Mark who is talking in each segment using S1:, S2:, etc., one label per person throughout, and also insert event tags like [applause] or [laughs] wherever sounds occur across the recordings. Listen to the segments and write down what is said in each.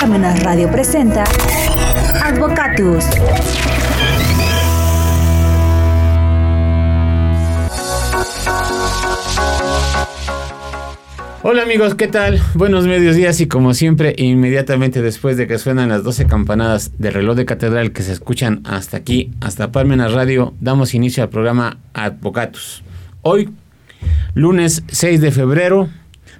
S1: Parmenas Radio presenta Advocatus.
S2: Hola amigos, ¿qué tal? Buenos medios días y como siempre, inmediatamente después de que suenan las 12 campanadas del reloj de catedral que se escuchan hasta aquí, hasta Parmenas Radio, damos inicio al programa Advocatus. Hoy, lunes 6 de febrero,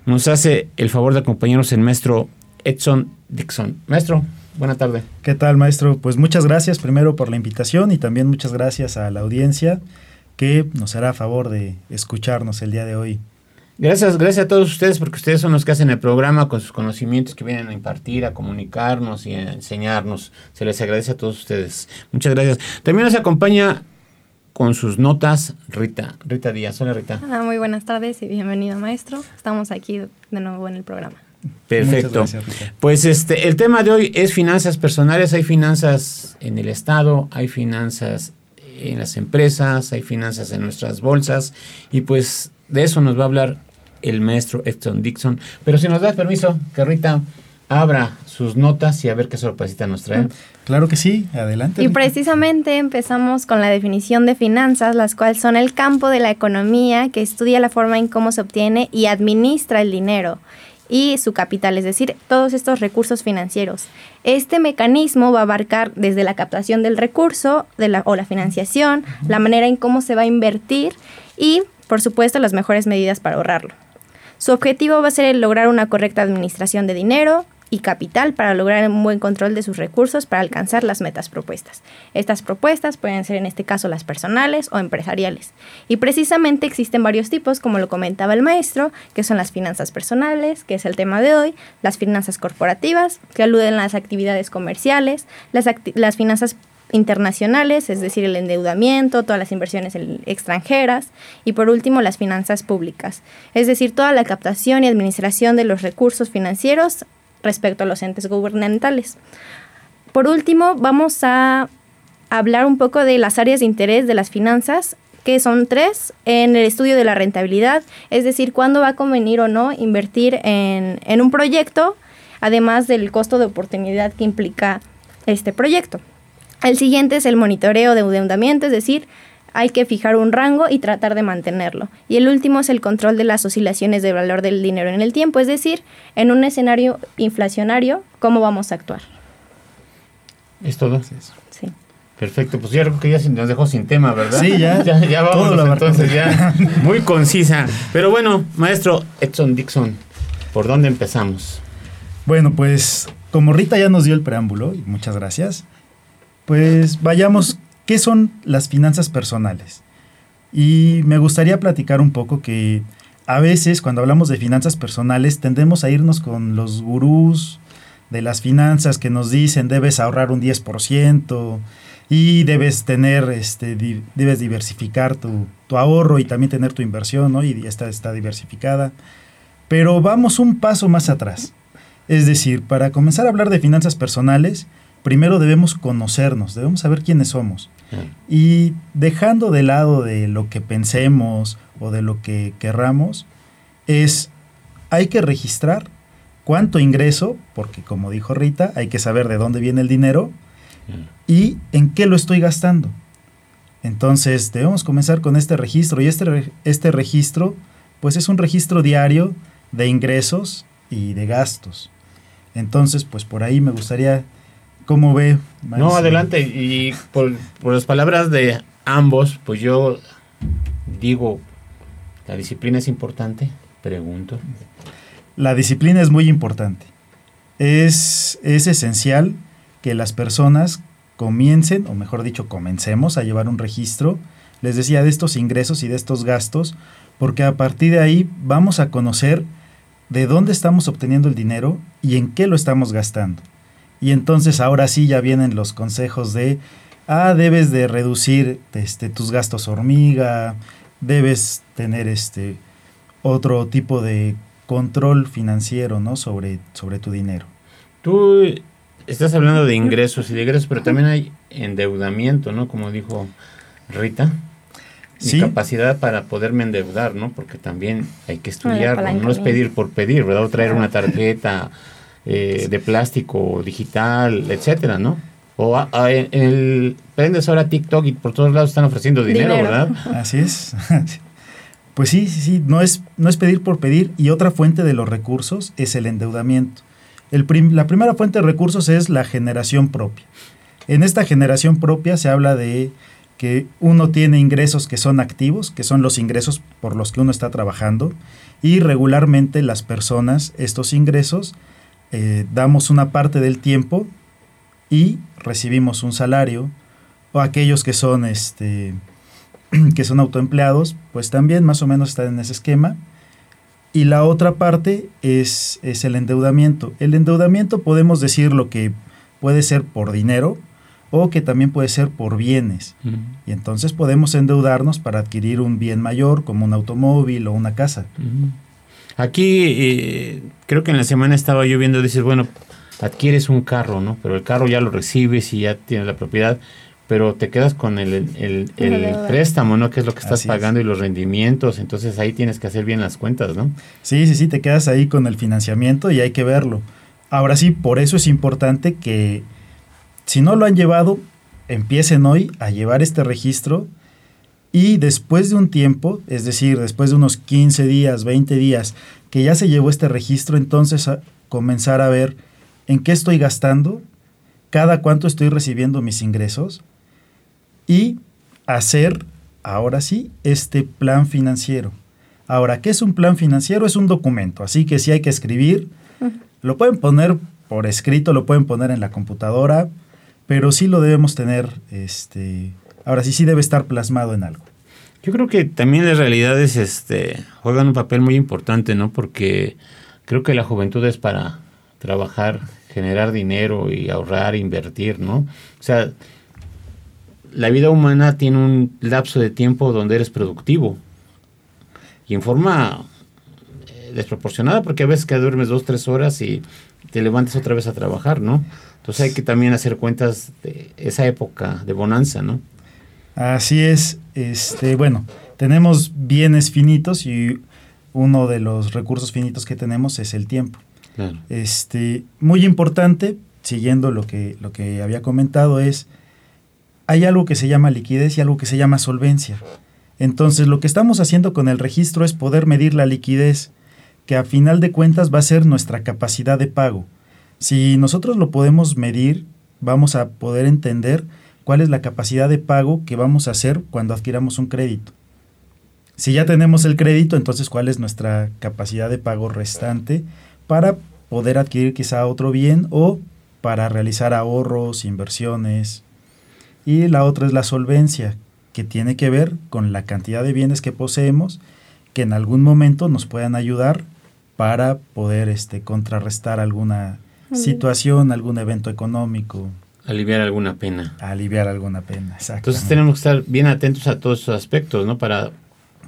S2: nos hace el favor de acompañarnos el maestro Edson Dixon. Maestro, buena tarde.
S3: ¿Qué tal, maestro? Pues muchas gracias primero por la invitación y también muchas gracias a la audiencia que nos hará favor de escucharnos el día de hoy.
S2: Gracias, gracias a todos ustedes porque ustedes son los que hacen el programa con sus conocimientos que vienen a impartir, a comunicarnos y a enseñarnos. Se les agradece a todos ustedes. Muchas gracias. También nos acompaña con sus notas Rita. Rita Díaz. Hola Rita.
S4: Ah, muy buenas tardes y bienvenido maestro. Estamos aquí de nuevo en el programa.
S2: Perfecto. Gracias, pues este, el tema de hoy es finanzas personales. Hay finanzas en el Estado, hay finanzas en las empresas, hay finanzas en nuestras bolsas y pues de eso nos va a hablar el maestro Edson Dixon. Pero si nos das permiso, que Rita abra sus notas y a ver qué sorpresita nos trae.
S3: Claro que sí, adelante.
S4: Y precisamente empezamos con la definición de finanzas, las cuales son el campo de la economía que estudia la forma en cómo se obtiene y administra el dinero y su capital, es decir, todos estos recursos financieros. Este mecanismo va a abarcar desde la captación del recurso de la, o la financiación, la manera en cómo se va a invertir y por supuesto, las mejores medidas para ahorrarlo. Su objetivo va a ser el lograr una correcta administración de dinero y capital para lograr un buen control de sus recursos para alcanzar las metas propuestas. Estas propuestas pueden ser en este caso las personales o empresariales. Y precisamente existen varios tipos, como lo comentaba el maestro, que son las finanzas personales, que es el tema de hoy, las finanzas corporativas, que aluden a las actividades comerciales, las, las finanzas internacionales, es decir, el endeudamiento, todas las inversiones extranjeras y por último las finanzas públicas, es decir, toda la captación y administración de los recursos financieros respecto a los entes gubernamentales. Por último, vamos a hablar un poco de las áreas de interés de las finanzas, que son tres, en el estudio de la rentabilidad, es decir, cuándo va a convenir o no invertir en, en un proyecto, además del costo de oportunidad que implica este proyecto. El siguiente es el monitoreo de endeudamiento, es decir, hay que fijar un rango y tratar de mantenerlo. Y el último es el control de las oscilaciones de valor del dinero en el tiempo, es decir, en un escenario inflacionario, cómo vamos a actuar.
S2: ¿Es todo?
S4: Sí.
S2: Perfecto, pues ya creo que ya nos dejó sin tema, ¿verdad?
S3: Sí, ya. [laughs]
S2: ya, vamos entonces ya. [laughs] Muy concisa. Pero bueno, maestro Edson Dixon, ¿por dónde empezamos?
S3: Bueno, pues como Rita ya nos dio el preámbulo, y muchas gracias, pues vayamos, ¿qué son las finanzas personales? Y me gustaría platicar un poco que a veces cuando hablamos de finanzas personales tendemos a irnos con los gurús de las finanzas que nos dicen debes ahorrar un 10% y debes tener, este, debes diversificar tu, tu, ahorro y también tener tu inversión, ¿no? Y esta está diversificada. Pero vamos un paso más atrás. Es decir, para comenzar a hablar de finanzas personales, primero debemos conocernos, debemos saber quiénes somos. Y dejando de lado de lo que pensemos o de lo que querramos, es, hay que registrar cuánto ingreso, porque como dijo Rita, hay que saber de dónde viene el dinero y en qué lo estoy gastando. Entonces debemos comenzar con este registro y este, este registro pues es un registro diario de ingresos y de gastos. Entonces pues por ahí me gustaría ¿Cómo ve?
S2: No, adelante. Y por, las palabras de ambos, pues yo digo, ¿la disciplina es importante? Pregunto.
S3: La disciplina es muy importante. Es, es esencial que las personas comiencen, o mejor dicho, comencemos a llevar un registro, les decía, de estos ingresos y de estos gastos, porque a partir de ahí vamos a conocer de dónde estamos obteniendo el dinero y en qué lo estamos gastando. Y entonces ahora sí ya vienen los consejos de, ah, debes de reducir este, tus gastos hormiga, debes tener este otro tipo de control financiero, ¿no? Sobre, sobre tu dinero.
S2: Tú estás hablando de ingresos y de ingresos, pero también hay endeudamiento, ¿no? Como dijo Rita. mi capacidad para poderme endeudar, ¿no? Porque también hay que estudiar, no es pedir por pedir, ¿verdad? O traer una tarjeta eh, de plástico digital, etcétera, ¿no? O en el prendes ahora TikTok y por todos lados están ofreciendo dinero, ¿verdad? [laughs]
S3: Así es. [laughs] Pues sí, sí, sí, no es, no es pedir por pedir y otra fuente de los recursos es el endeudamiento. El la primera fuente de recursos es la generación propia. En esta generación propia se habla de que uno tiene ingresos que son activos, que son los ingresos por los que uno está trabajando, y regularmente las personas, estos ingresos, eh, damos una parte del tiempo y recibimos un salario, o aquellos que son, este, [clears throat] que son autoempleados, pues también más o menos están en ese esquema. Y la otra parte es, es el endeudamiento. El endeudamiento podemos decir lo que puede ser por dinero, o que también puede ser por bienes. Y entonces podemos endeudarnos para adquirir un bien mayor como un automóvil o una casa.
S2: Aquí eh, creo que en la semana estaba yo viendo, dices, bueno, adquieres un carro, ¿no? Pero el carro ya lo recibes y ya tienes la propiedad, pero te quedas con el, préstamo, ¿no? Que es lo que estás pagando y los rendimientos, entonces ahí tienes que hacer bien las cuentas, ¿no?
S3: Sí, sí, sí, te quedas ahí con el financiamiento y hay que verlo. Ahora sí, por eso es importante que si no lo han llevado, empiecen hoy a llevar este registro y después de un tiempo, es decir, después de unos 15 días, 20 días, que ya se llevó este registro, entonces a comenzar a ver en qué estoy gastando, cada cuánto estoy recibiendo mis ingresos y hacer, ahora sí, este plan financiero. Ahora, ¿qué es un plan financiero? Es un documento, así que si hay que escribir, lo pueden poner por escrito, lo pueden poner en la computadora, pero sí lo debemos tener, este, ahora sí, sí debe estar plasmado en algo.
S2: Yo creo que también las realidades este, juegan un papel muy importante, ¿no? Porque creo que la juventud es para trabajar, generar dinero y ahorrar, invertir, ¿no? O sea, la vida humana tiene un lapso de tiempo donde eres productivo y en forma eh, desproporcionada, porque a veces que duermes dos, tres horas y te levantas otra vez a trabajar, ¿no? Entonces hay que también hacer cuentas de esa época de bonanza, ¿no?
S3: Así es. Este, bueno, tenemos bienes finitos y uno de los recursos finitos que tenemos es el tiempo. Este, muy importante, siguiendo lo que, lo que había comentado, es hay algo que se llama liquidez y algo que se llama solvencia. Entonces, lo que estamos haciendo con el registro es poder medir la liquidez, que a final de cuentas va a ser nuestra capacidad de pago. Si nosotros lo podemos medir, vamos a poder entender cuál es la capacidad de pago que vamos a hacer cuando adquiramos un crédito. Si ya tenemos el crédito, entonces cuál es nuestra capacidad de pago restante para poder adquirir quizá otro bien o para realizar ahorros, inversiones. Y la otra es la solvencia, que tiene que ver con la cantidad de bienes que poseemos que en algún momento nos puedan ayudar para poder este, contrarrestar alguna situación, algún evento económico.
S2: Aliviar alguna pena.
S3: Aliviar alguna pena, exacto.
S2: Entonces tenemos que estar bien atentos a todos esos aspectos, ¿no? Para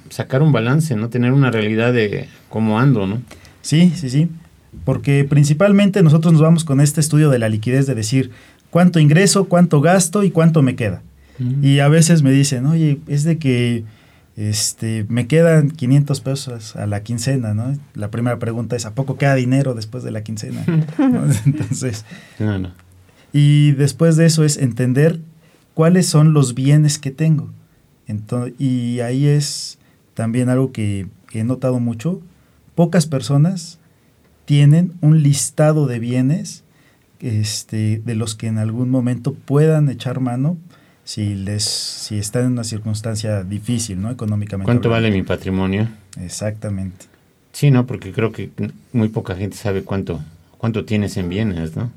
S2: sacar un balance, ¿no? Tener una realidad de cómo ando, ¿no?
S3: Sí, sí, sí. Porque principalmente nosotros nos vamos con este estudio de la liquidez de decir cuánto ingreso, cuánto gasto y cuánto me queda. Y a veces me dicen, oye, es de que este, me quedan 500 pesos a la quincena, ¿no? La primera pregunta es, ¿a poco queda dinero después de la quincena? [laughs] Entonces, y después de eso es entender cuáles son los bienes que tengo. Entonces, y ahí es también algo que he notado mucho. Pocas personas tienen un listado de bienes este, de los que en algún momento puedan echar mano si les si está en una circunstancia difícil, ¿no? Económicamente.
S2: ¿Cuánto vale mi patrimonio?
S3: Exactamente.
S2: Sí, no, porque creo que muy poca gente sabe cuánto cuánto tienes en bienes, ¿no?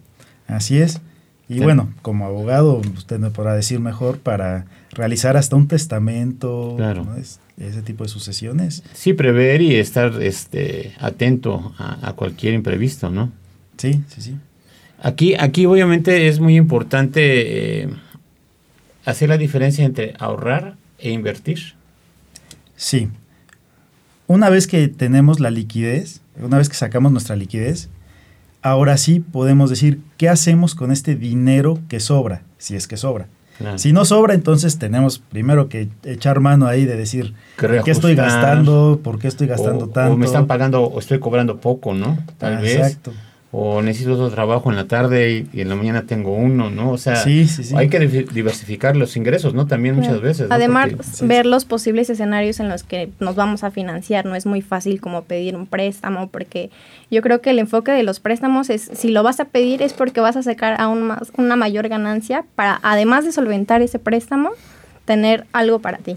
S3: Así es. Y bueno, como abogado, usted me podrá decir mejor para realizar hasta un testamento, claro. ese tipo de sucesiones.
S2: Sí, prever y estar este, atento a, cualquier imprevisto, ¿no?
S3: Sí, sí, sí.
S2: Aquí, aquí obviamente es muy importante eh, hacer la diferencia entre ahorrar e invertir?
S3: Sí. Una vez que tenemos la liquidez, una vez que sacamos nuestra liquidez, ahora sí podemos decir qué hacemos con este dinero que sobra, si es que sobra.
S2: Claro.
S3: Si no sobra, entonces tenemos primero que echar mano ahí de decir, ¿qué estoy gastando? ¿Por qué estoy gastando
S2: o,
S3: tanto?
S2: o me están pagando o estoy cobrando poco, ¿no? Tal vez.
S3: Exacto.
S2: O necesito otro trabajo en la tarde y, y en la mañana tengo uno, ¿no? O sea,
S3: Sí, sí, sí.
S2: hay que diversificar los ingresos, ¿no? También muchas
S4: Claro.
S2: veces. ¿no?
S4: Además,
S2: Porque-
S3: Sí,
S4: ver los posibles escenarios en los que nos vamos a financiar no es muy fácil como pedir un préstamo, porque yo creo que el enfoque de los préstamos es, si lo vas a pedir es porque vas a sacar aún más, una mayor ganancia para, además de solventar ese préstamo, tener algo para ti.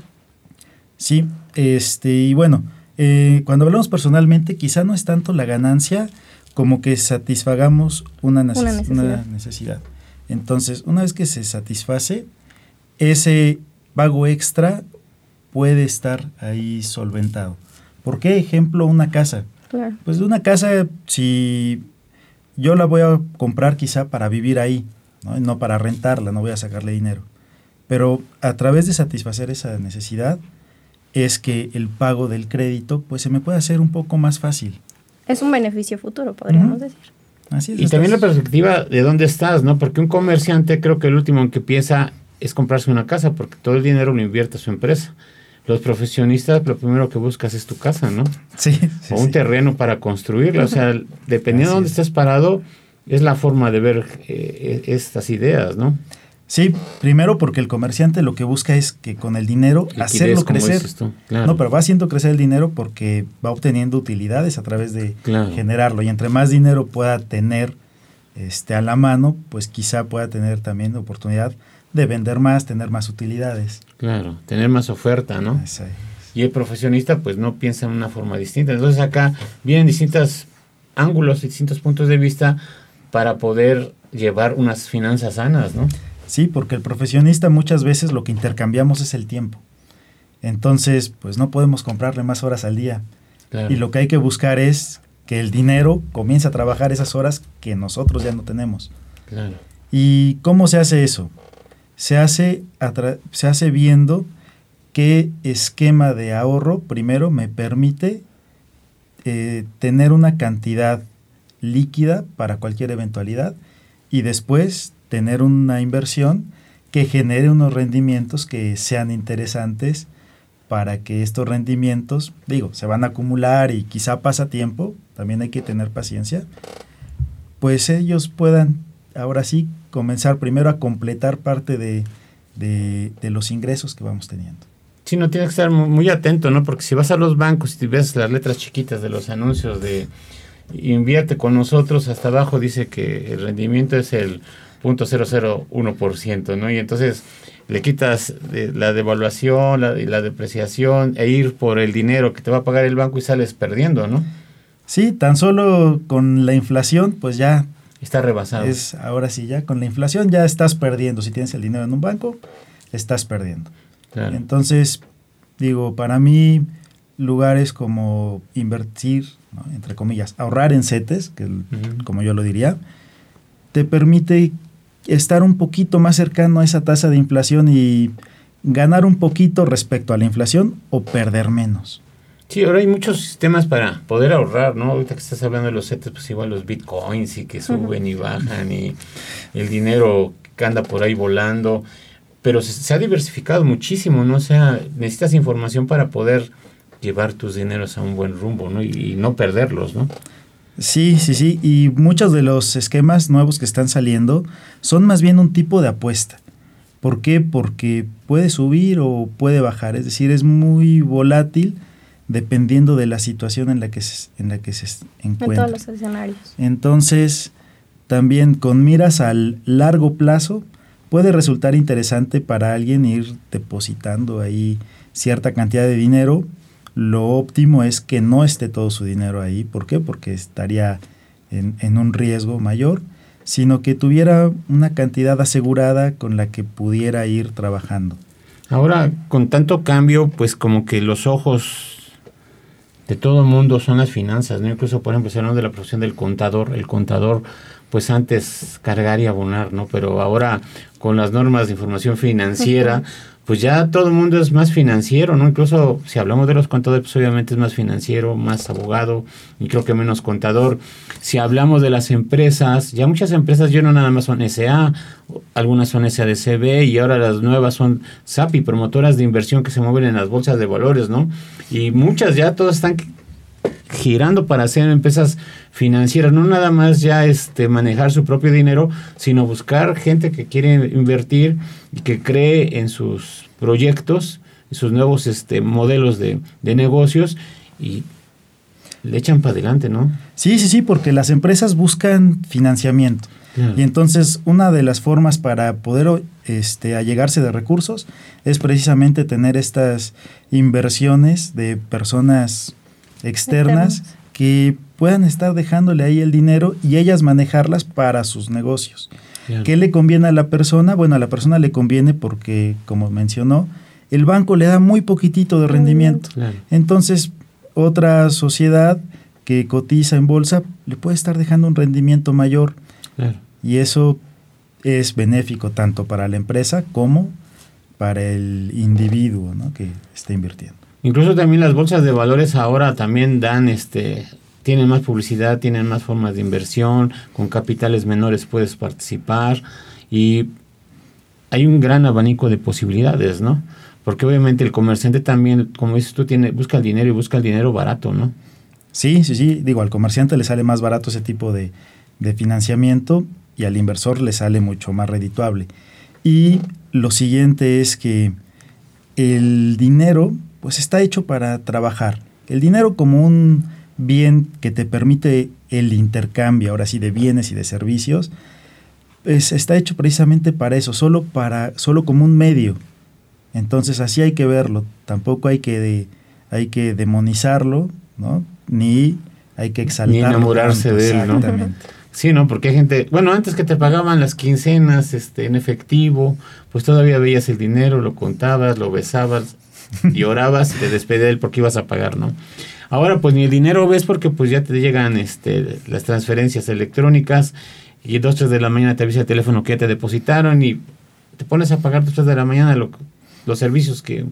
S3: Sí, este, y bueno, eh, cuando hablamos personalmente, quizá no es tanto la ganancia como que satisfagamos una, neces-
S4: Una necesidad.
S3: una necesidad. Entonces, una vez que se satisface, ese pago extra puede estar ahí solventado. ¿Por qué? Ejemplo, una casa.
S4: Claro.
S3: Pues de una casa, si yo la voy a comprar quizá para vivir ahí, ¿no? No para rentarla, no voy a sacarle dinero. Pero a través de satisfacer esa necesidad es que el pago del crédito pues se me puede hacer un poco más fácil.
S4: Es un beneficio futuro, podríamos decir.
S3: Así es.
S2: Y también la
S3: estás-
S2: perspectiva de dónde estás, ¿no? Porque un comerciante creo que el último en que piensa es comprarse una casa, porque todo el dinero lo invierte a su empresa. Los profesionistas, lo primero que buscas es tu casa, ¿no?
S3: Sí, sí,
S2: o un
S3: sí.
S2: terreno para construirla. O sea, dependiendo de dónde
S3: es.
S2: estés parado, es la forma de ver eh, eh, estas ideas, ¿no?
S3: Sí, primero porque el comerciante lo que busca es que con el dinero
S2: Liquidez,
S3: hacerlo crecer.
S2: claro.
S3: No, pero va haciendo crecer el dinero porque va obteniendo utilidades a través de
S2: Claro.
S3: generarlo. Y entre más dinero pueda tener este, a la mano, pues quizá pueda tener también oportunidad de vender más, tener más utilidades.
S2: Claro, tener más oferta, ¿no? Y el profesionista pues no piensa en una forma distinta. Entonces acá vienen distintos ángulos, distintos puntos de vista para poder llevar unas finanzas sanas, ¿no?
S3: Sí, porque el profesionista muchas veces lo que intercambiamos es el tiempo. Entonces, pues no podemos comprarle más horas al día.
S2: Claro.
S3: Y lo que hay que buscar es que el dinero comience a trabajar esas horas que nosotros ya no tenemos.
S2: Claro.
S3: ¿Y cómo se hace eso? Se hace, se hace viendo qué esquema de ahorro primero me permite eh, tener una cantidad líquida para cualquier eventualidad y después tener una inversión que genere unos rendimientos que sean interesantes para que estos rendimientos, digo, se van a acumular y quizá pasa tiempo, también hay que tener paciencia, pues ellos puedan ahora sí comenzar primero a completar parte de, de- de los ingresos que vamos teniendo.
S2: Sí, no tienes que estar mu- muy atento, ¿no? Porque si vas a los bancos y ves las letras chiquitas de los anuncios de invierte con nosotros, hasta abajo dice que el rendimiento es el 0.001%, ¿no? Y entonces le quitas de- la devaluación la, la depreciación e ir por el dinero que te va a pagar el banco y sales perdiendo, ¿no?
S3: Sí, tan solo con la inflación, pues ya
S2: Está rebasado.
S3: es, ahora sí, ya con la inflación ya estás perdiendo. Si tienes el dinero en un banco, estás perdiendo.
S2: Claro.
S3: Entonces, digo, para mí, lugares como invertir, ¿no? entre comillas, ahorrar en CETES, que como yo lo diría, te permite estar un poquito más cercano a esa tasa de inflación y ganar un poquito respecto a la inflación o perder menos.
S2: Sí, ahora hay muchos sistemas para poder ahorrar, ¿no? Ahorita que estás hablando de los CETES, pues igual los bitcoins y que suben y bajan y el dinero que anda por ahí volando. Pero se, se ha diversificado muchísimo, ¿no? O sea, necesitas información para poder llevar tus dineros a un buen rumbo, ¿no? Y, y no perderlos, ¿no?
S3: Sí, sí, sí. Y muchos de los esquemas nuevos que están saliendo son más bien un tipo de apuesta. ¿Por qué? Porque puede subir o puede bajar. Es decir, es muy volátil dependiendo de la situación en la que se, en la que se
S4: En
S3: encuentra.
S4: todos los escenarios.
S3: Entonces, también con miras al largo plazo, puede resultar interesante para alguien ir depositando ahí cierta cantidad de dinero. Lo óptimo es que no esté todo su dinero ahí. ¿Por qué? Porque estaría en, en un riesgo mayor, sino que tuviera una cantidad asegurada con la que pudiera ir trabajando.
S2: Ahora, con tanto cambio, pues como que los ojos de todo el mundo son las finanzas, ¿no? Incluso, por ejemplo, se habla de la profesión del contador. El contador, pues antes cargar y abonar, ¿no? Pero ahora con las normas de información financiera, pues ya todo el mundo es más financiero, ¿no? Incluso si hablamos de los contadores, pues obviamente es más financiero, más abogado y creo que menos contador. Si hablamos de las empresas, ya muchas empresas ya no nada más son SA, algunas son SADCB y ahora las nuevas son SAPI, promotoras de inversión que se mueven en las bolsas de valores, ¿no? Y muchas ya todas están girando para ser empresas financieras, no nada más ya este manejar su propio dinero, sino buscar gente que quiere invertir y que cree en sus proyectos, en sus nuevos este modelos de, negocios y le echan para adelante, ¿no?
S3: Sí, sí, sí, porque las empresas buscan financiamiento. Y entonces una de las formas para poder este, allegarse de recursos es precisamente tener estas inversiones de personas externas, que puedan estar dejándole ahí el dinero y ellas manejarlas para sus negocios. ¿Qué le conviene a la persona? Bueno, a la persona le conviene porque, como mencionó, el banco le da muy poquitito de rendimiento. Entonces, otra sociedad que cotiza en bolsa le puede estar dejando un rendimiento mayor. Y eso es benéfico tanto para la empresa como para el individuo que está invirtiendo.
S2: Incluso también las bolsas de valores ahora también dan este tienen más publicidad, tienen más formas de inversión, con capitales menores puedes participar y hay un gran abanico de posibilidades, ¿no? Porque obviamente el comerciante también, como dices tú, tiene, busca el dinero y busca el dinero barato, ¿no?
S3: Sí, sí, sí. Digo, al comerciante le sale más barato ese tipo de, de financiamiento y al inversor le sale mucho más redituable. Y lo siguiente es que el dinero pues está hecho para trabajar. El dinero como un bien que te permite el intercambio, ahora sí, de bienes y de servicios, pues está hecho precisamente para eso, solo, para, solo como un medio. Entonces así hay que verlo, tampoco hay que, hay que demonizarlo, ¿no? Ni hay que exaltarlo.
S2: Ni enamorarse de él, ¿no? Sí, ¿no? Porque hay gente, bueno, antes que te pagaban las quincenas este, en efectivo, pues todavía veías el dinero, lo contabas, lo besabas, y orabas y te despedías de él porque ibas a pagar, ¿no? Ahora pues ni el dinero ves porque pues ya te llegan este, las transferencias electrónicas y dos, tres de la mañana te avisa el teléfono que ya te depositaron y te pones a pagar dos, tres de la mañana los servicios que,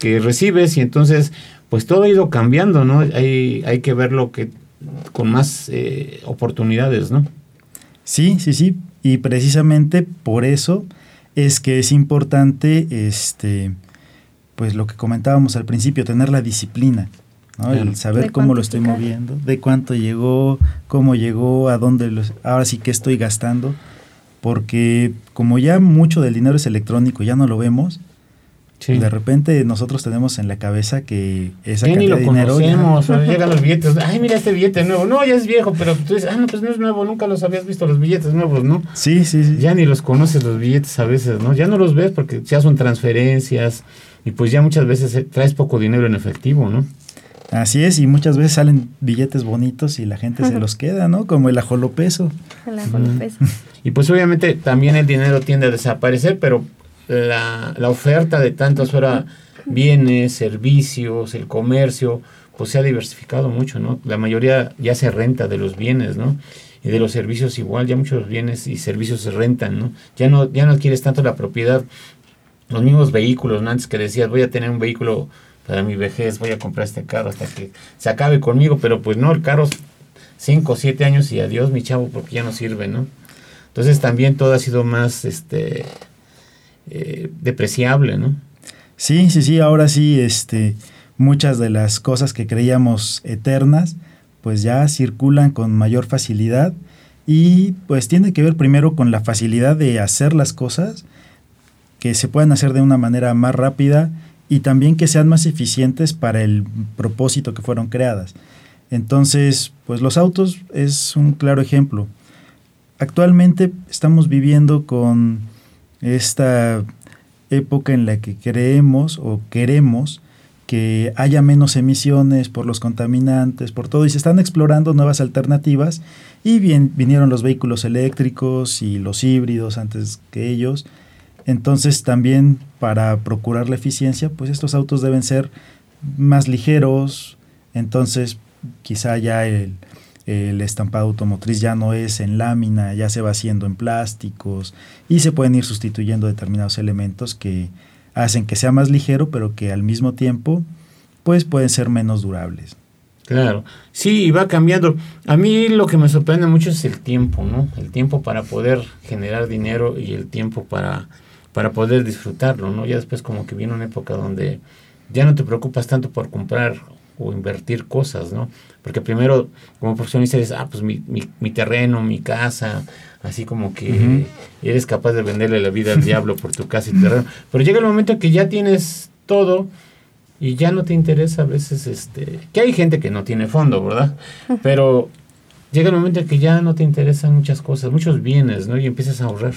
S2: recibes y entonces pues todo ha ido cambiando, ¿no? Hay, hay que verlo que con más eh, oportunidades, ¿no?
S3: Sí, sí, sí. Y precisamente por eso es que es importante este pues lo que comentábamos al principio, tener la disciplina, el saber cómo lo estoy moviendo, de cuánto llegó, cómo llegó, a dónde, los, ahora sí que estoy gastando, porque como ya mucho del dinero es electrónico, ya no lo vemos, De repente nosotros tenemos en la cabeza que esa
S2: ya ni lo dinero conocemos, [laughs] llegan los billetes, ay mira este billete nuevo, no ya es viejo, pero tú dices, ah no pues no es nuevo, nunca los habías visto los billetes nuevos, ¿no?
S3: Sí, sí, sí.
S2: Ya ni los conoces los billetes a veces, ¿no? Ya no los ves porque ya son transferencias, y pues ya muchas veces eh, traes poco dinero en efectivo, ¿no?
S3: Así es, y muchas veces salen billetes bonitos y la gente se los queda, ¿no? Como el ajolopeso.
S4: El ajolopeso.
S2: Y pues obviamente también el dinero tiende a desaparecer, pero la, la oferta de tantos ahora bienes, servicios, el comercio, pues se ha diversificado mucho, ¿no? La mayoría ya se renta de los bienes, ¿no? Y de los servicios igual, ya muchos bienes y servicios se rentan, ¿no? Ya no, ya no adquieres tanto la propiedad los mismos vehículos, ¿no? Antes que decías, voy a tener un vehículo para mi vejez, voy a comprar este carro hasta que se acabe conmigo, pero pues no, el carro 5 o 7 años y adiós mi chavo porque ya no sirve, ¿no? Entonces también todo ha sido más este eh, depreciable, ¿no?
S3: Sí, sí, sí, ahora sí, este, muchas de las cosas que creíamos eternas, pues ya circulan con mayor facilidad y pues tiene que ver primero con la facilidad de hacer las cosas que se puedan hacer de una manera más rápida y también que sean más eficientes para el propósito que fueron creadas. Entonces, pues los autos es un claro ejemplo. Actualmente estamos viviendo con esta época en la que creemos o queremos que haya menos emisiones por los contaminantes, por todo, y se están explorando nuevas alternativas, y bien, vinieron los vehículos eléctricos y los híbridos antes que ellos, entonces también para procurar la eficiencia, pues estos autos deben ser más ligeros, entonces quizá ya el, el estampado automotriz ya no es en lámina, ya se va haciendo en plásticos y se pueden ir sustituyendo determinados elementos que hacen que sea más ligero, pero que al mismo tiempo pues pueden ser menos durables.
S2: Claro, sí, va cambiando. A mí lo que me sorprende mucho es el tiempo, ¿no? El tiempo para poder generar dinero y el tiempo para, para poder disfrutarlo, ¿no? Ya después como que viene una época donde ya no te preocupas tanto por comprar o invertir cosas, ¿no? Porque primero como profesionista dices, ah, pues mi, mi, mi terreno, mi casa, así como que eres capaz de venderle la vida al [laughs] diablo por tu casa y terreno. Pero llega el momento que ya tienes todo y ya no te interesa a veces, este, que hay gente que no tiene fondo, ¿verdad? Pero llega el momento en que ya no te interesan muchas cosas, muchos bienes, ¿no? Y empiezas a ahorrar.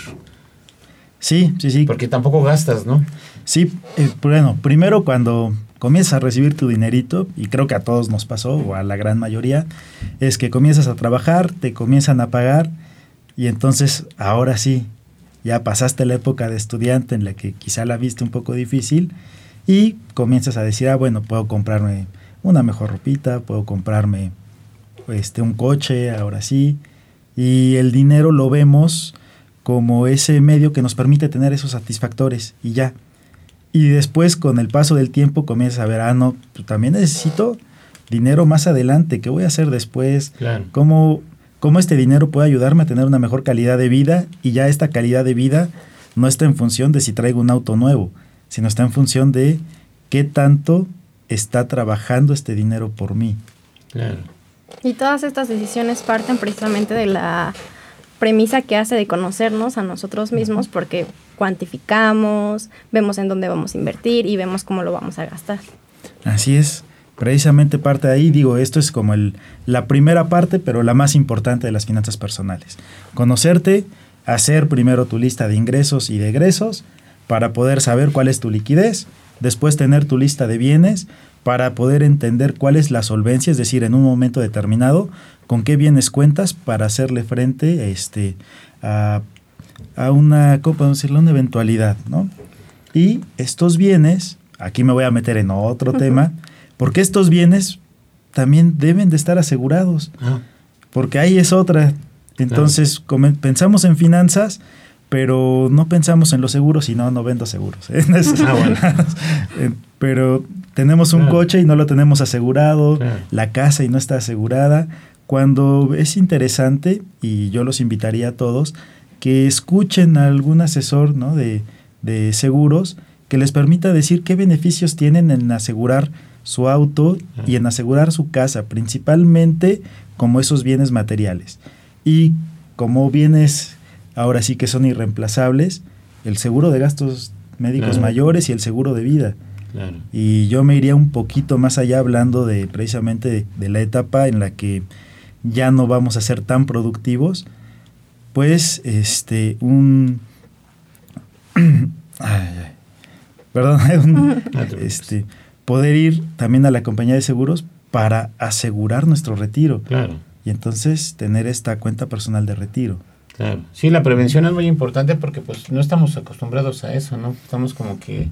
S3: Sí, sí, sí.
S2: Porque tampoco gastas, ¿no?
S3: Sí, eh, bueno, primero cuando comienzas a recibir tu dinerito, y creo que a todos nos pasó, o a la gran mayoría, es que comienzas a trabajar, te comienzan a pagar, y entonces ahora sí, ya pasaste la época de estudiante en la que quizá la viste un poco difícil, y comienzas a decir, ah, bueno, puedo comprarme una mejor ropita, puedo comprarme este, un coche, ahora sí, y el dinero lo vemos como ese medio que nos permite tener esos satisfactores y ya. Y después con el paso del tiempo comienzas a ver, ah, no, pues también necesito dinero más adelante, ¿qué voy a hacer después?
S2: Claro.
S3: ¿Cómo, ¿Cómo este dinero puede ayudarme a tener una mejor calidad de vida? Y ya esta calidad de vida no está en función de si traigo un auto nuevo, sino está en función de qué tanto está trabajando este dinero por mí.
S2: Claro.
S4: Y todas estas decisiones parten precisamente de la premisa que hace de conocernos a nosotros mismos porque cuantificamos, vemos en dónde vamos a invertir y vemos cómo lo vamos a gastar.
S3: Así es. Precisamente parte de ahí, digo, esto es como el, la primera parte, pero la más importante de las finanzas personales. Conocerte, hacer primero tu lista de ingresos y de egresos para poder saber cuál es tu liquidez, después tener tu lista de bienes para poder entender cuál es la solvencia, es decir, en un momento determinado, con qué bienes cuentas para hacerle frente este, a, a una, ¿cómo podemos decirlo? Una eventualidad, ¿no? Y estos bienes, aquí me voy a meter en otro tema, porque estos bienes también deben de estar asegurados,
S2: Ah,
S3: porque ahí es otra. Entonces, pensamos en finanzas, pero no pensamos en los seguros y no, no vendo seguros. ¿eh? [laughs]
S2: Ah, bueno. [laughs]
S3: Eh, pero tenemos un
S2: Claro.
S3: coche y no lo tenemos asegurado,
S2: Claro.
S3: la casa y no está asegurada. Cuando es interesante, y yo los invitaría a todos, que escuchen a algún asesor ¿no? de, de seguros que les permita decir qué beneficios tienen en asegurar su auto y en asegurar su casa, principalmente como esos bienes materiales. Y como bienes ahora sí que son irreemplazables, el seguro de gastos médicos
S2: Claro.
S3: mayores y el seguro de vida.
S2: claro.
S3: Y yo me iría un poquito más allá hablando de precisamente de, de la etapa en la que ya no vamos a ser tan productivos, pues este un [clears throat] ay, ay, perdón, [laughs] un- este poder ir también a la compañía de seguros para asegurar nuestro retiro
S2: Claro,
S3: y entonces tener esta cuenta personal de retiro.
S2: Claro. Sí, la prevención es muy importante porque pues no estamos acostumbrados a eso, ¿no? Estamos como que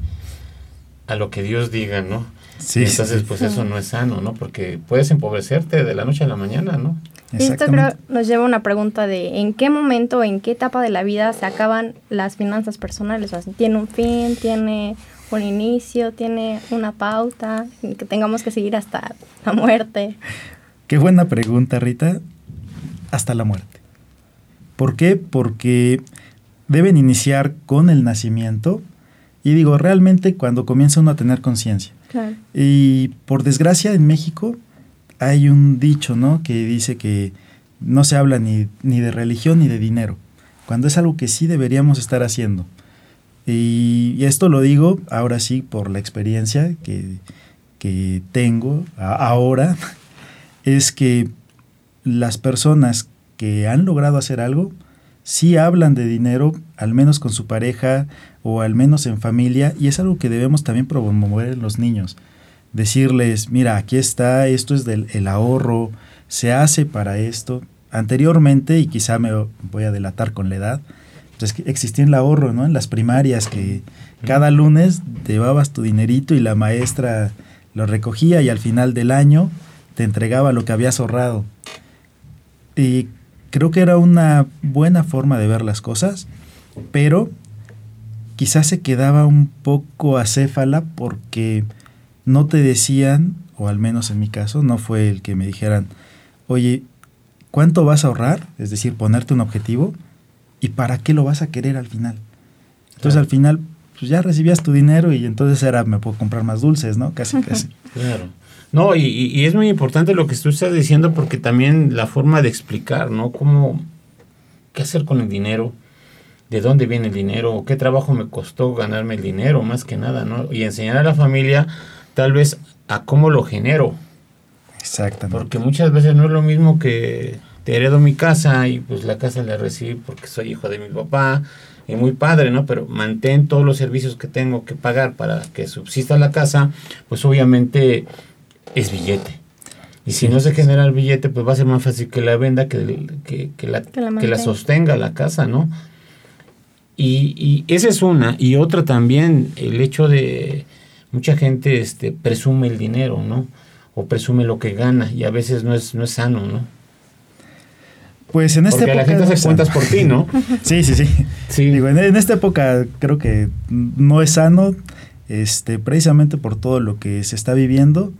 S2: a lo que Dios diga, ¿no?
S3: Sí,
S2: Y entonces
S3: sí.
S2: pues eso no es sano, ¿no? Porque puedes empobrecerte de la noche a la mañana, ¿no?
S4: Y esto creo nos lleva a una pregunta de en qué momento, en qué etapa de la vida se acaban las finanzas personales. O sea, ¿tiene un fin, tiene un inicio, tiene una pauta, que tengamos que seguir hasta la muerte?
S3: Qué buena pregunta, Rita. Hasta la muerte. ¿Por qué? Porque deben iniciar con el nacimiento y digo, realmente cuando comienza uno a tener conciencia.
S4: Claro.
S3: Y por desgracia en México hay un dicho, ¿no? Que dice que no se habla ni, ni de religión ni de dinero, cuando es algo que sí deberíamos estar haciendo. Y, y esto lo digo ahora sí por la experiencia que, que tengo a- ahora, [laughs] es que las personas que han logrado hacer algo, sí hablan de dinero, al menos con su pareja o al menos en familia, y es algo que debemos también promover en los niños. Decirles, mira, aquí está, esto es del el ahorro, se hace para esto. Anteriormente, y quizá me voy a delatar con la edad, pues existía el ahorro, ¿no? En las primarias, que cada lunes llevabas tu dinerito y la maestra lo recogía y al final del año te entregaba lo que habías ahorrado. Y creo que era una buena forma de ver las cosas, pero quizás se quedaba un poco acéfala porque no te decían, o al menos en mi caso, no fue el que me dijeran, oye, ¿cuánto vas a ahorrar? Es decir, ponerte un objetivo y para qué lo vas a querer al final. Entonces al final, pues ya recibías tu dinero y entonces era, me puedo comprar más dulces, ¿no? Casi, [laughs] casi.
S2: Claro. No, y, y, es muy importante lo que tú estás diciendo porque también la forma de explicar, ¿no? Cómo, qué hacer con el dinero, de dónde viene el dinero, qué trabajo me costó ganarme el dinero, más que nada, ¿no? Y enseñar a la familia tal vez a cómo lo genero.
S3: Exactamente.
S2: Porque muchas veces no es lo mismo que te heredo mi casa y pues la casa la recibí porque soy hijo de mi papá y muy padre, ¿no? Pero mantén todos los servicios que tengo que pagar para que subsista la casa, pues obviamente es billete. Y si no se genera el billete, pues va a ser más fácil que la venda, que, que, la, que, la, sostenga la casa, ¿no? Y, y, esa es una. Y otra también, el hecho de mucha gente este, presume el dinero, ¿no? O presume lo que gana y a veces no es, no es sano, ¿no?
S3: Pues en esta
S2: Porque
S3: época.
S2: la gente hace cuentas por ti, ¿no? [laughs]
S3: sí, sí, sí.
S2: sí.
S3: Digo, en, en, esta época creo que no es sano, este, precisamente por todo lo que se está viviendo.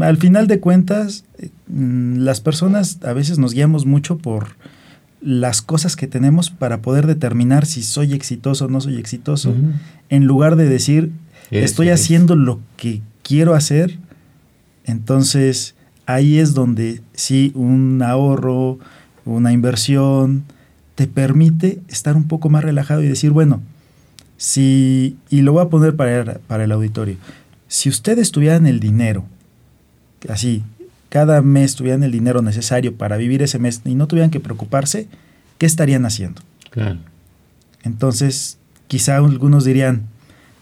S3: Al final de cuentas, mm, las personas a veces nos guiamos mucho por las cosas que tenemos para poder determinar si soy exitoso o no soy exitoso, uh -huh. en lugar de decir, estoy es, haciendo lo que quiero hacer, entonces ahí es donde sí un ahorro, una inversión, te permite estar un poco más relajado y decir, bueno, si, y lo voy a poner para, para el auditorio, si ustedes tuvieran el dinero, así, cada mes tuvieran el dinero necesario para vivir ese mes y no tuvieran que preocuparse, ¿qué estarían haciendo?
S2: Claro.
S3: Entonces, quizá algunos dirían,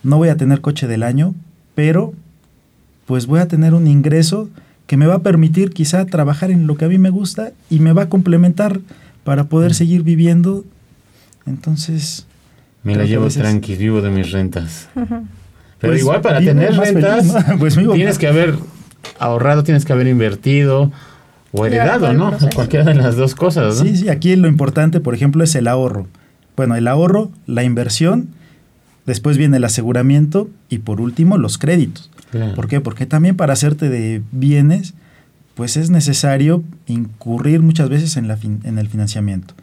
S3: no voy a tener coche del año, pero pues voy a tener un ingreso que me va a permitir quizá trabajar en lo que a mí me gusta y me va a complementar para poder seguir viviendo. Entonces...
S2: Me la llevo veces... tranqui, vivo de mis rentas. [laughs] Pero pues, igual para tener rentas, feliz, [laughs] ¿no? pues tienes que haber ahorrado, tienes que haber invertido o heredado, ¿no? Cualquiera de las dos cosas, ¿no?
S3: Sí, sí, aquí lo importante, por ejemplo, es el ahorro. Bueno, el ahorro, la inversión, después viene el aseguramiento y por último los créditos.
S2: Claro.
S3: ¿Por qué? Porque también para hacerte de bienes, pues es necesario incurrir muchas veces en, la fin en el financiamiento.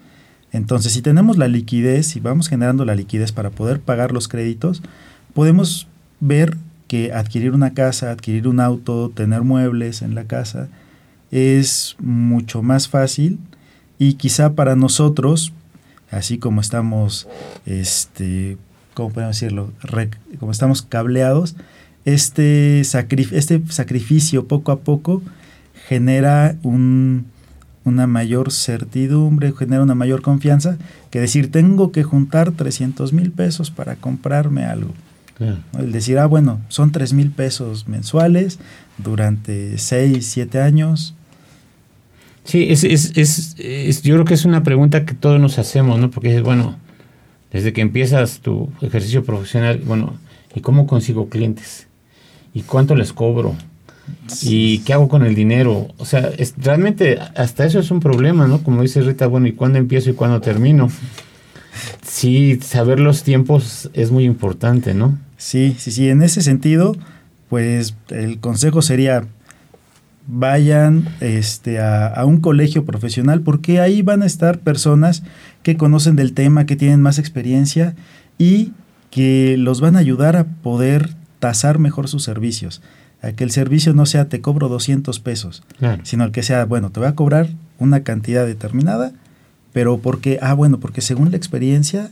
S3: Entonces, si tenemos la liquidez y vamos generando la liquidez para poder pagar los créditos, podemos ver que adquirir una casa, adquirir un auto, tener muebles en la casa, es mucho más fácil y quizá para nosotros, así como estamos, este, ¿cómo podemos decirlo? Como estamos cableados, este, sacrif este sacrificio poco a poco genera un, una mayor certidumbre, genera una mayor confianza que decir, tengo que juntar 300 mil pesos para comprarme algo.
S2: Claro.
S3: El decir, ah, bueno, son 3 mil pesos mensuales durante 6, 7 años.
S2: Sí, es, es, es, es, yo creo que es una pregunta que todos nos hacemos, ¿no? Porque es, bueno, desde que empiezas tu ejercicio profesional, bueno, ¿y cómo consigo clientes? ¿Y cuánto les cobro? ¿Y qué hago con el dinero? O sea, es, realmente hasta eso es un problema, ¿no? Como dice Rita, bueno, ¿y cuándo empiezo y cuándo termino? Sí, saber los tiempos es muy importante, ¿no?
S3: Sí, sí, sí. En ese sentido, pues el consejo sería vayan este, a, a, un colegio profesional porque ahí van a estar personas que conocen del tema, que tienen más experiencia y que los van a ayudar a poder tasar mejor sus servicios. A que el servicio no sea te cobro 200 pesos,
S2: claro.
S3: sino que sea, bueno, te voy a cobrar una cantidad determinada, pero porque, ah, bueno, porque según la experiencia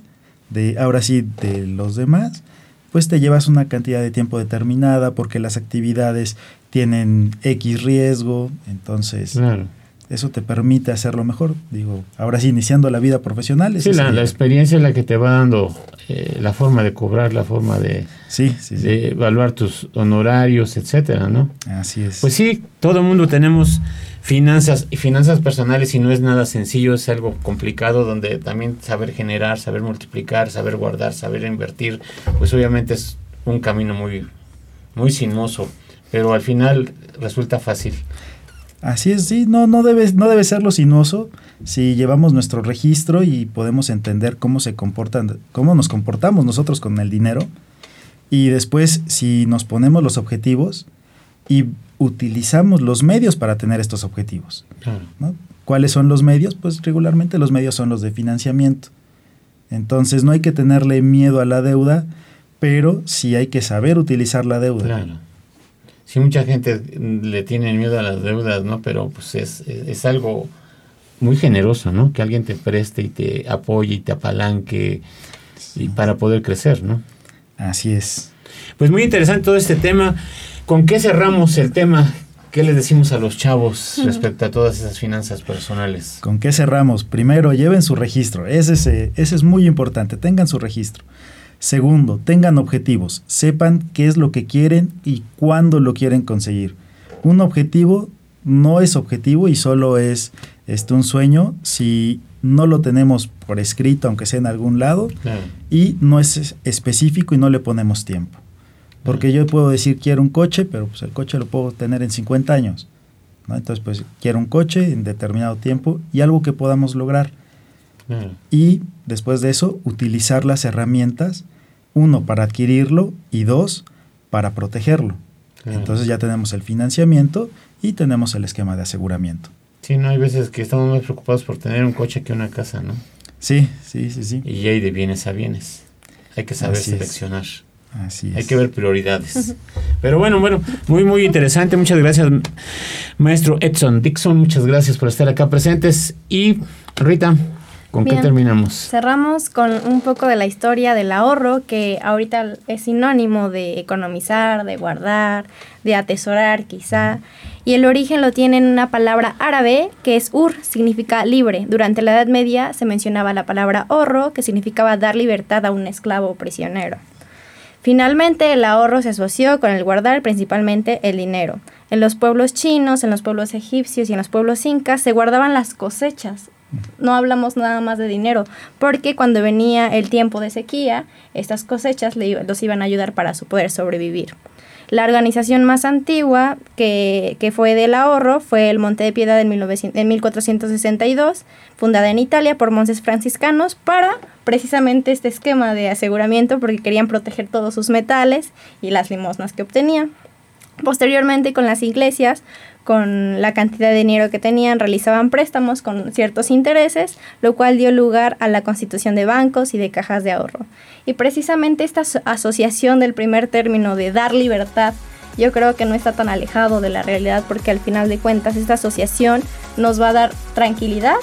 S3: de, ahora sí, de los demás, pues te llevas una cantidad de tiempo determinada porque las actividades tienen X riesgo, entonces
S2: claro.
S3: eso te permite hacerlo mejor. Digo, ahora sí, iniciando la vida profesional.
S2: Sí, la, la, experiencia es la que te va dando eh, la forma de cobrar, la forma de,
S3: sí, sí, sí.
S2: de evaluar tus honorarios, etcétera, ¿no?
S3: Así es.
S2: Pues sí, todo el mundo tenemos finanzas y finanzas personales y no es nada sencillo, es algo complicado donde también saber generar, saber multiplicar, saber guardar, saber invertir, pues obviamente es un camino muy, muy sinuoso, pero al final resulta fácil.
S3: Así es, sí, no, no, debe, no debe serlo sinuoso si llevamos nuestro registro y podemos entender cómo se comportan, cómo nos comportamos nosotros con el dinero. Y después, si nos ponemos los objetivos y utilizamos los medios para tener estos objetivos. ¿no? ¿Cuáles son los medios? Pues regularmente los medios son los de financiamiento. Entonces no hay que tenerle miedo a la deuda, pero sí hay que saber utilizar la deuda.
S2: Claro. Sí, mucha gente le tiene miedo a las deudas, ¿no? Pero pues es, es algo muy generoso, ¿no? Que alguien te preste y te apoye y te apalanque y para poder crecer, ¿no?
S3: Así es.
S2: Pues muy interesante todo este tema. ¿Con qué cerramos el tema? ¿Qué les decimos a los chavos respecto a todas esas finanzas personales?
S3: ¿Con qué cerramos? Primero, lleven su registro. Ese es, ese es muy importante. Tengan su registro. Segundo, tengan objetivos. Sepan qué es lo que quieren y cuándo lo quieren conseguir. Un objetivo no es objetivo y solo es este, un sueño si no lo tenemos por escrito, aunque sea en algún lado, y no es específico y no le ponemos tiempo. Porque yo puedo decir quiero un coche, pero pues el coche lo puedo tener en 50 años. ¿no? Entonces, pues quiero un coche en determinado tiempo y algo que podamos lograr. Y después de eso, utilizar las herramientas, uno, para adquirirlo y dos, para protegerlo. Entonces ya tenemos el financiamiento y tenemos el esquema de aseguramiento.
S2: Sí, no hay veces que estamos más preocupados por tener un coche que una casa, ¿no?
S3: Sí, sí, sí, sí.
S2: Y hay de bienes a bienes. Hay que saber seleccionar.
S3: Así es.
S2: Hay que ver prioridades. Pero bueno, bueno, muy, muy interesante. Muchas gracias, maestro Edson Dixon. Muchas gracias por estar acá presentes. Y Rita, ¿con qué terminamos?
S4: Cerramos con un poco de la historia del ahorro, que ahorita es sinónimo de economizar, de guardar, de atesorar quizá. Y el origen lo tiene en una palabra árabe que es ur, significa libre. Durante la Edad Media se mencionaba la palabra ahorro, que significaba dar libertad a un esclavo o prisionero. Finalmente, el ahorro se asoció con el guardar principalmente el dinero. En los pueblos chinos, en los pueblos egipcios y en los pueblos incas se guardaban las cosechas. No hablamos nada más de dinero, porque cuando venía el tiempo de sequía, estas cosechas los iban a ayudar para su poder sobrevivir. La organización más antigua que, fue del ahorro fue el Monte de Piedad en, 1462, fundada en Italia por monjes franciscanos para precisamente este esquema de aseguramiento porque querían proteger todos sus metales y las limosnas que obtenían. Posteriormente con las iglesias con la cantidad de dinero que tenían, realizaban préstamos con ciertos intereses, lo cual dio lugar a la constitución de bancos y de cajas de ahorro. Y precisamente esta asociación del primer término de dar libertad, yo creo que no está tan alejado de la realidad porque al final de cuentas esta asociación nos va a dar tranquilidad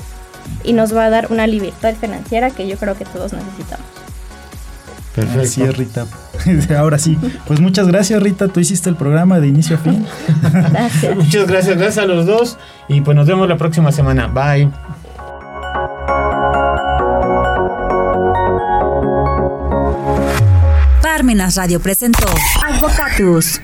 S4: y nos va a dar una libertad financiera que yo creo que todos necesitamos.
S3: Perfecto. Así es, Rita. [laughs] Ahora sí, pues muchas gracias, Rita. Tú hiciste el programa de inicio a fin. [laughs]
S2: Gracias. muchas gracias, gracias a los dos. Y pues nos vemos la próxima semana. Bye.
S1: Parmenas Radio presentó Advocatus.